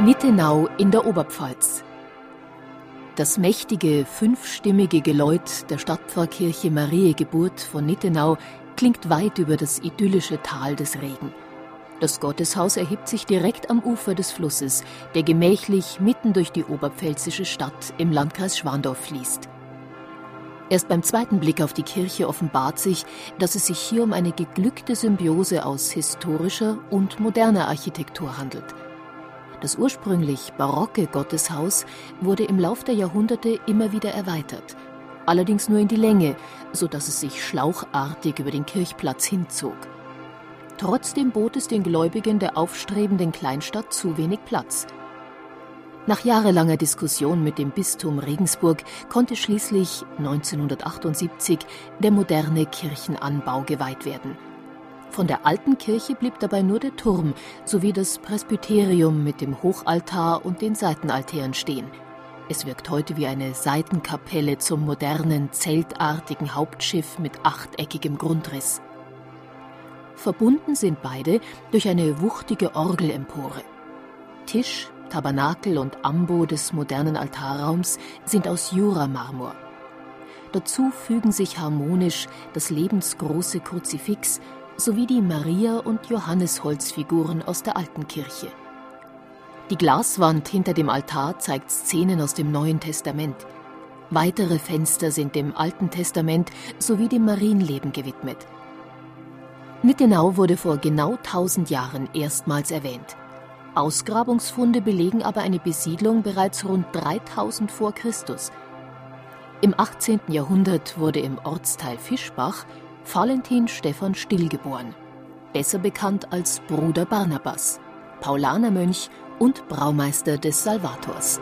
Nittenau in der Oberpfalz. Das mächtige, fünfstimmige Geläut der Stadtpfarrkirche Marie Geburt von Nittenau klingt weit über das idyllische Tal des Regen. Das Gotteshaus erhebt sich direkt am Ufer des Flusses, der gemächlich mitten durch die oberpfälzische Stadt im Landkreis Schwandorf fließt. Erst beim zweiten Blick auf die Kirche offenbart sich, dass es sich hier um eine geglückte Symbiose aus historischer und moderner Architektur handelt – das ursprünglich barocke Gotteshaus wurde im Lauf der Jahrhunderte immer wieder erweitert, allerdings nur in die Länge, so dass es sich schlauchartig über den Kirchplatz hinzog. Trotzdem bot es den Gläubigen der aufstrebenden Kleinstadt zu wenig Platz. Nach jahrelanger Diskussion mit dem Bistum Regensburg konnte schließlich 1978 der moderne Kirchenanbau geweiht werden – von der alten Kirche blieb dabei nur der Turm sowie das Presbyterium mit dem Hochaltar und den Seitenaltären stehen. Es wirkt heute wie eine Seitenkapelle zum modernen, zeltartigen Hauptschiff mit achteckigem Grundriss. Verbunden sind beide durch eine wuchtige Orgelempore. Tisch, Tabernakel und Ambo des modernen Altarraums sind aus Juramarmor. Dazu fügen sich harmonisch das lebensgroße Kruzifix sowie die Maria- und Johannesholzfiguren aus der alten Kirche. Die Glaswand hinter dem Altar zeigt Szenen aus dem Neuen Testament. Weitere Fenster sind dem Alten Testament sowie dem Marienleben gewidmet. Nittenau wurde vor genau 1000 Jahren erstmals erwähnt. Ausgrabungsfunde belegen aber eine Besiedlung bereits rund 3000 vor Christus. Im 18. Jahrhundert wurde im Ortsteil Fischbach Valentin Stephan Still geboren, besser bekannt als Bruder Barnabas, Paulanermönch und Braumeister des Salvators.